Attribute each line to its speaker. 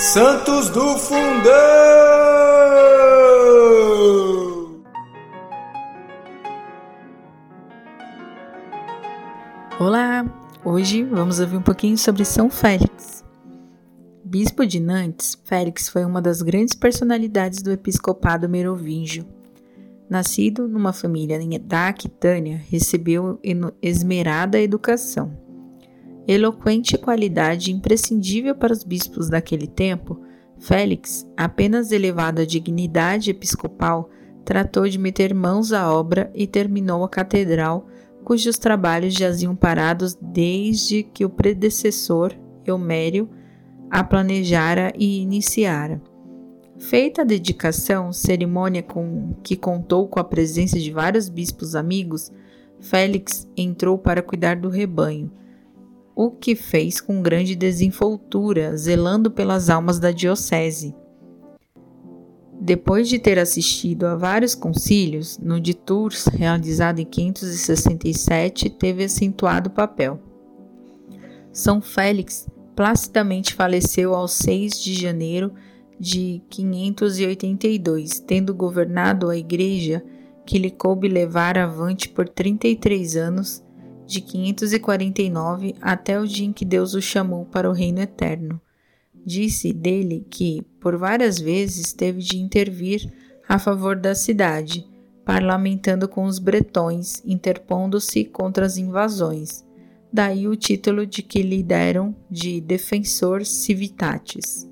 Speaker 1: Santos do Fundão!
Speaker 2: Olá! Hoje vamos ouvir um pouquinho sobre São Félix. Bispo de Nantes, Félix foi uma das grandes personalidades do episcopado merovingio. Nascido numa família da Aquitânia, recebeu esmerada educação. Eloquente qualidade imprescindível para os bispos daquele tempo, Félix, apenas elevado à dignidade episcopal, tratou de meter mãos à obra e terminou a catedral, cujos trabalhos jaziam parados desde que o predecessor, Eumério, a planejara e iniciara. Feita a dedicação, cerimônia com que contou com a presença de vários bispos amigos, Félix entrou para cuidar do rebanho, o que fez com grande desenvoltura, zelando pelas almas da diocese. Depois de ter assistido a vários concílios, no de Tours, realizado em 567, teve acentuado papel. São Félix placidamente faleceu aos 6 de janeiro de 582, tendo governado a igreja que lhe coube levar avante por 33 anos, de 549 até o dia em que Deus o chamou para o reino eterno. Disse dele que, por várias vezes, teve de intervir a favor da cidade, parlamentando com os bretões, interpondo-se contra as invasões. Daí o título de que lhe deram de Defensor Civitatis.